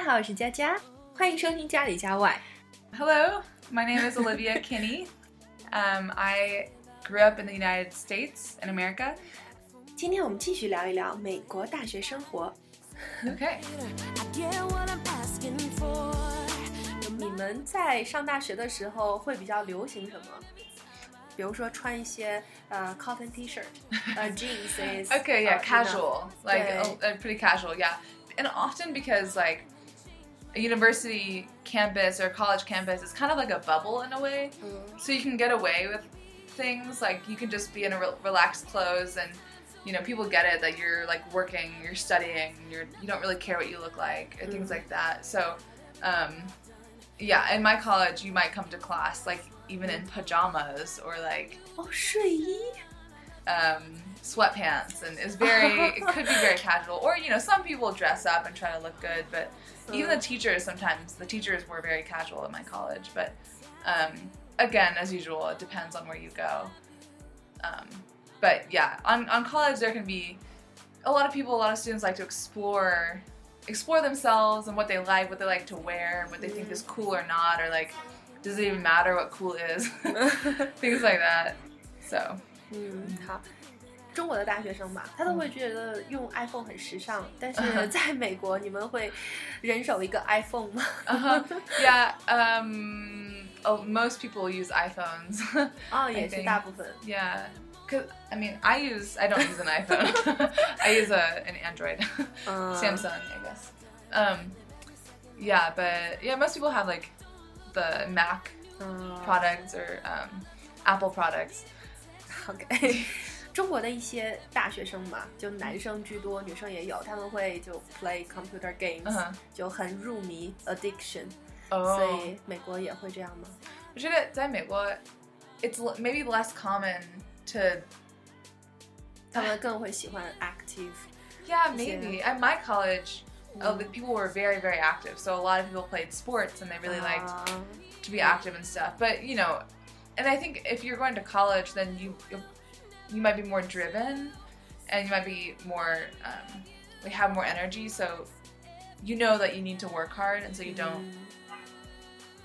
大家好，我是佳佳，欢迎收听家里家外。 Hello, my name is Olivia Kinney. Um, I grew up in the United States in America. 今天我们继续聊一聊美国大学生活。 Okay. I get what I'm asking for. 你们在上大学的时候会比较流行什么？比如说穿一些呃 cotton T-shirt，呃 jeans is Okay, yeah, uh, casual. Like Yeah. uh, uh, pretty casual, yeah. And often because like a university campus or college campus is kind of like a bubble in a way. Mm-hmm. So you can get away with things like you can just be in a re- relaxed clothes and you know people get it that you're like working, you're studying, you're you don't really care what you look like or mm-hmm. things like that. So um, yeah, in my college you might come to class like even in mm-hmm. pajamas or like oh, 睡衣。Um, sweatpants and it's very it could be very casual. Or you know some people dress up and try to look good but even the teachers sometimes the teachers were very casual at my college. But um, again as usual it depends on where you go. Um, but yeah on, on college there can be a lot of people a lot of students like to explore explore themselves and what they like what they like to wear what they think is cool or not or like does it even matter what cool is? Things like that. So 嗯，好。中国的大学生吧，他都会觉得用 iPhone 很时尚，但嗯是在美国，你们会人手一个 iPhone 吗？ Uh-huh. yeah, um, oh, most people use iPhones. 哦，也是 think- 大部分。 yeah, cause I mean, I use I don't use an iPhone. I use a an Android, 嗯 Samsung, I guess. Um, yeah, but yeah, most people have like the Mac 嗯 products or um, Apple products. OK，中国的一些大学生嘛，就男生居多，女生也有，他们会就 play computer games，、嗯哼就很入迷 addiction，、 Oh, 所以美国也会这样吗？我觉得在美国 it's l- maybe less common to 他们更会喜欢 active。 Yeah, Yeah. maybe. At my college, uh, the people were very, very active. So a lot of people played sports and they really liked 啊 to be active and stuff. But you know, and I think if you're going to college, then you you- you might be more driven, and you might be more um, we have more energy. So you know that you need to work hard, and so you don't Mm.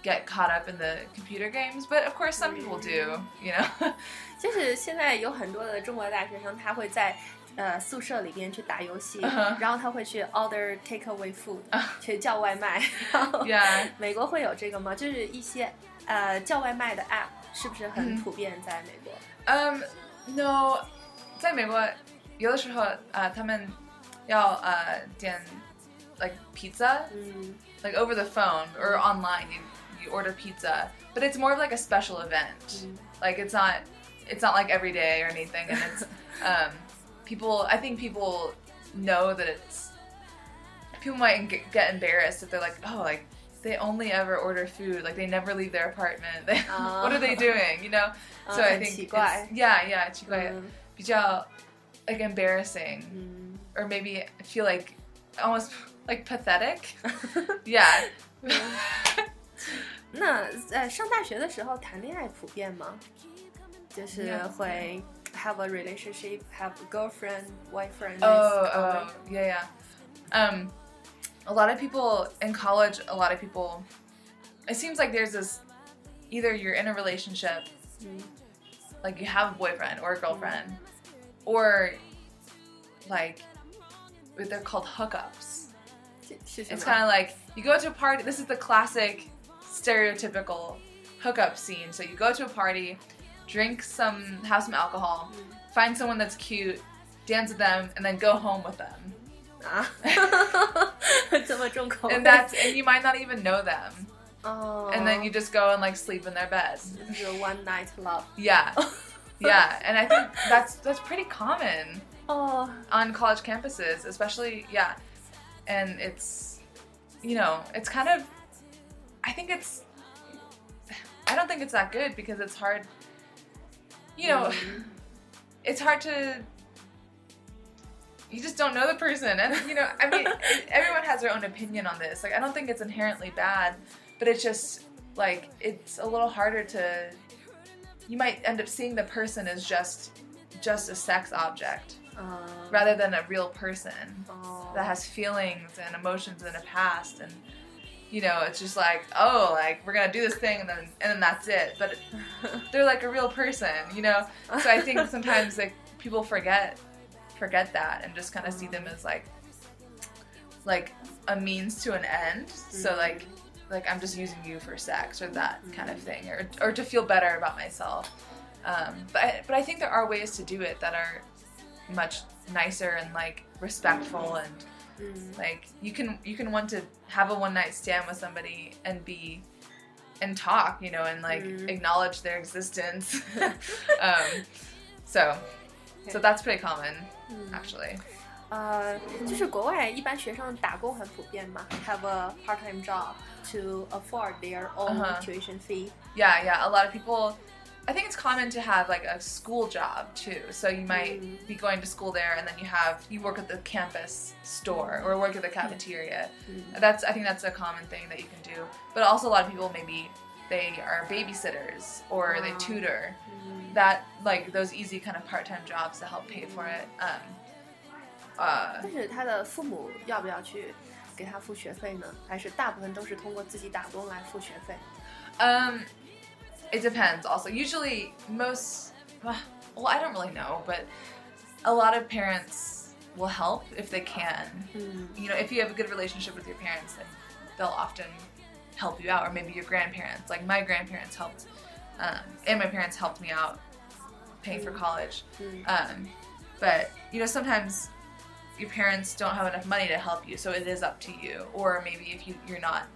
get caught up in the computer games. But of course, some people do. You know. 就是现在有很多的中国大学生，他会在呃宿舍里边去打游戏嗯哼然后他会去 order takeaway food，、啊去叫外卖。然后 Yeah. 美国会有这个吗？就是一些 呃叫外卖的 app 是不是很嗯普遍在美国？ Um, no，在美国有的时候呃他们要呃点 like pizza 嗯 like over the phone or online you, you order pizza but it's more of like a special event Mm. like it's not it's not like every day or anything and it's um people i think people know that it's people might get, get embarrassed if they're like oh like they only ever order food like they never leave their apartment they, what are they doing you know so i Uh, 很 think 奇怪 it's- yeah yeah 奇怪嗯比较 like embarrassing 嗯 or maybe feel like almost like pathetic yeah 那呃上大学的时候谈恋爱普遍吗？就是会 have a relationship, have a girlfriend, boyfriend. Oh, is common. oh, yeah, yeah. Um, a lot of people in college, a lot of people, it seems like there's this either you're in a relationship, mm-hmm. like you have a boyfriend or a girlfriend, mm-hmm. or like they're called hookups. It's kind of like you go to a party, this is the classic stereotypical hookup scene. So you go to a party, drink some, have some alcohol, mm-hmm. find someone that's cute, dance with them, and then go home with them. and that's and you might not even know them. Oh. And then you just go and like sleep in their beds. Your one night love. Yeah. yeah, and I think that's that's pretty common. Oh. On college campuses, especially, yeah. And it's you know, it's kind of I think it's I don't think it's that good because it's hard you know, mm. it's hard to you just don't know the person. And you know i mean everyone has their own opinion on this. Like i don't think it's inherently bad but it's just like it's a little harder to you might end up seeing the person as just just a sex object 嗯 rather than a real person 哦 that has feelings and emotions and a past. And you know it's just like oh like we're gonna do this thing and then and then that's it. But they're like a real person you know? So i think sometimes like people forget forget that and just kind of see them as like like a means to an end. So Mhm. like like i'm just using you for sex or that kind of thing or, or to feel better about myself. Um, but, I, but i think there are ways to do it that are much nicer and like respectful and 嗯 like you can you can want to have a one night stand with somebody and be and talk you know and like Mhm. acknowledge their existence. Um, so so that's pretty common 嗯 actually 呃，就是国外一般学生打工很普遍嘛，have a part-time job to afford their own Uh-huh. tuition fee。 yeah yeah a lot of people i think it's common to have like a school job too so you might Mm. be going to school there and then you have you work at the campus store or work at the cafeteria Mm. that's i think that's a common thing that you can do but also a lot of people maybe they are babysitters or they Wow. tutor 嗯 that like those easy kind of part-time jobs to help pay for it um uh 但是他的父母要不要去给他付学费呢？还是大部分都是通过自己打工来付学费？ um it depends also usually most well i don't really know but a lot of parents will help if they can 嗯 you know if you have a good relationship with your parents then they'll often help you out or maybe your grandparents like my grandparents helped um, and my parents helped me out paying for college. Mm. Um, but, you know, sometimes your parents don't have enough money to help you, so it is up to you. Or maybe if you, you're not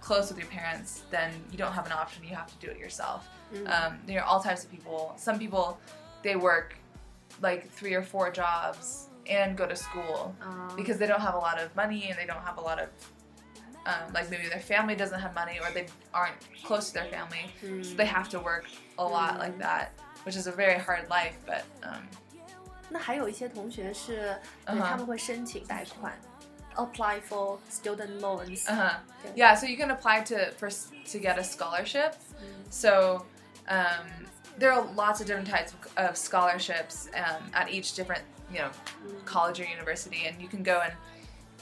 close with your parents, then you don't have an option. You have to do it yourself. Mm. Um, you're all types of people. Some people, they work like three or four jobs and go to school um. because they don't have a lot of money and they don't have a lot of um, like maybe their family doesn't have money or they aren't close to their family Mm. so they have to work a lot like that which is a very hard life but um, 那还有一些同学是，对 Uh-huh. 他们会申请贷款，apply for student loans。 uh-huh. Okay. yeah so you can apply to for s- to get a scholarship so um, there are lots of different types of, of scholarships um, at each different you know college or university and you can go and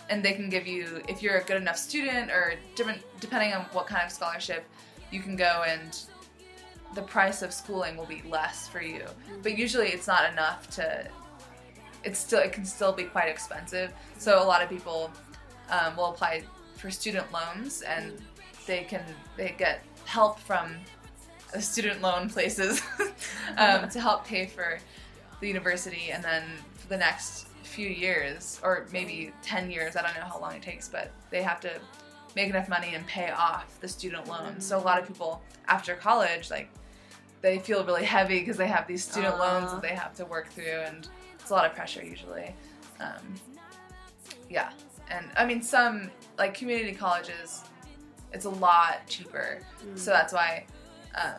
and they can give you if you're a good enough student or different depending on what kind of scholarship you can go and the price of schooling will be less for you. But usually it's not enough to it's still it can still be quite expensive. So a lot of people um, will apply for student loans and they can they get help from the student loan places um, to help pay for the university and then for the next few years or maybe 10 years i don't know how long it takes but they have to make enough money and pay off the student loans so a lot of people after college like they feel really heavy because they have these student loans that they have to work through and it's a lot of pressure usually. Um, yeah. And i mean some like community colleges it's a lot cheaper. So that's why um,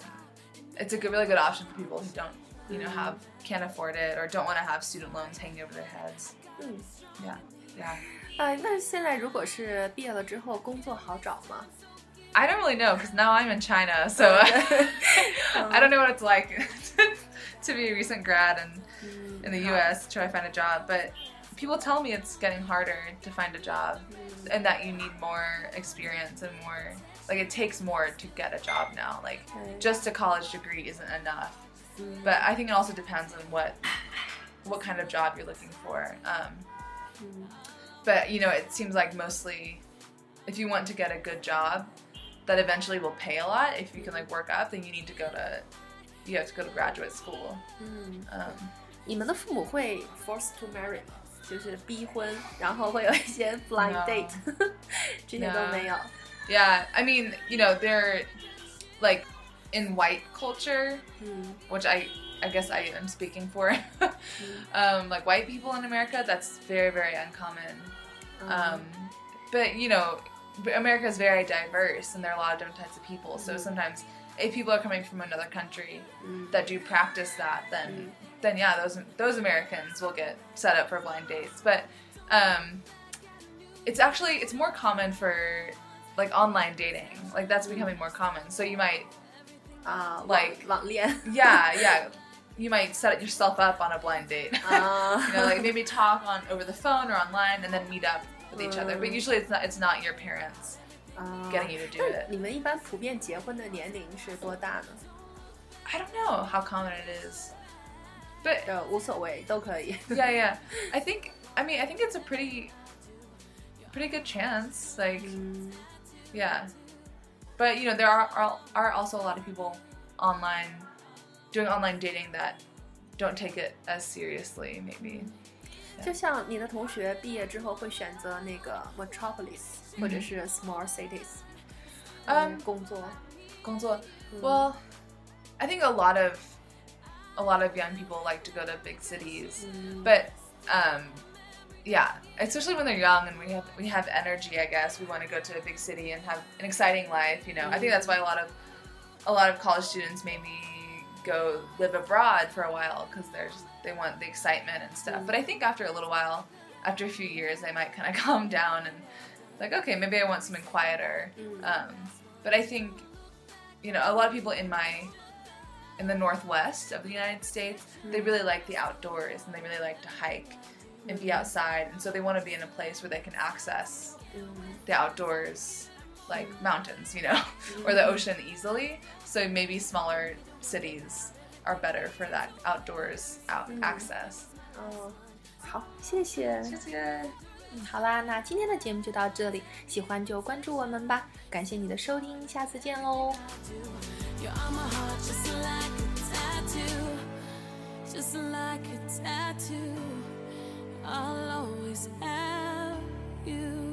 it's a good, really good option for people who don't you know Mm. have can't afford it or don't want to have student loans hanging over their heads 嗯， yeah yeah 啊，那现在如果是毕业了之后工作好找吗？ i don't really know because now i'm in china so i don't know what it's like to be a recent grad and 嗯 in the us try to find a job but people tell me it's getting harder to find a job and that you need more experience and more like it takes more to get a job now like Okay. just a college degree isn't enough 嗯 but i think it also depends on what what kind of job you're looking for um, 嗯 but you know it seems like mostly if you want to get a good job that eventually will pay a lot if you can like work up then you need to go to you have to go to graduate school 嗯， um, 你们的父母会 force to marry 吗？就是逼婚，然后会有一些 blind No. date，这些都 No. 没有。 yeah i mean you know they're like in white culture 嗯 which I I guess I am speaking for. um, like white people in America, that's very very uncommon. Um, but you know, America is very diverse, and there are a lot of different types of people. So Mhm. sometimes, if people are coming from another country 嗯 that do practice that, then then yeah, those those Americans will get set up for blind dates. But um, it's actually it's more common for like online dating. Like that's becoming more common. So you might 啊，网 like- 网恋。 yeah, yeah. you might set yourself up on a blind date. Ah. you know, like maybe talk on over the phone or online, and then meet up with each other. But Mm. usually it's not it's not your parents 啊 getting you to do 那 it. 你们一般普遍结婚的年龄是多大呢？ I don't know how common it is, but 呃，无所谓，都可以。 yeah, yeah. I think I mean I think it's a pretty pretty good chance. Like 嗯 yeah, but you know there are are, are also a lot of people online doing online dating that don't take it as seriously. Maybe 就像你的同学毕业之后会选择那个 metropolis 嗯或者是 small cities，嗯嗯，工作，工作 Mm. Well, I think a lot of a lot of young people like to go to big cities, Mm. but um, yeah, especially when they're young and we have we have energy. I guess we want to go to a big city and have an exciting life. You know, I think that's why a lot of a lot of college students maybe go live abroad for a while because they're just, they want the excitement and stuff. But I think after a little while, after a few years, they might kind of calm down and like, okay, maybe I want something quieter. Mm. Um, but I think you know, a lot of people in my in the northwest of the United States, they really like the outdoors and they really like to hike and be outside, and so they want to be in a place where they can access Mm. the outdoors, like mountains, you know, or the ocean easily. So maybe smaller cities are better for that outdoors out access. 哦，好，谢谢。 Just good. 嗯，好啦，那今天的节目就到这里，喜欢就关注我们吧。感谢你的收听，下次见喽。 You're on my heart just like a tattoo. I'll always have you.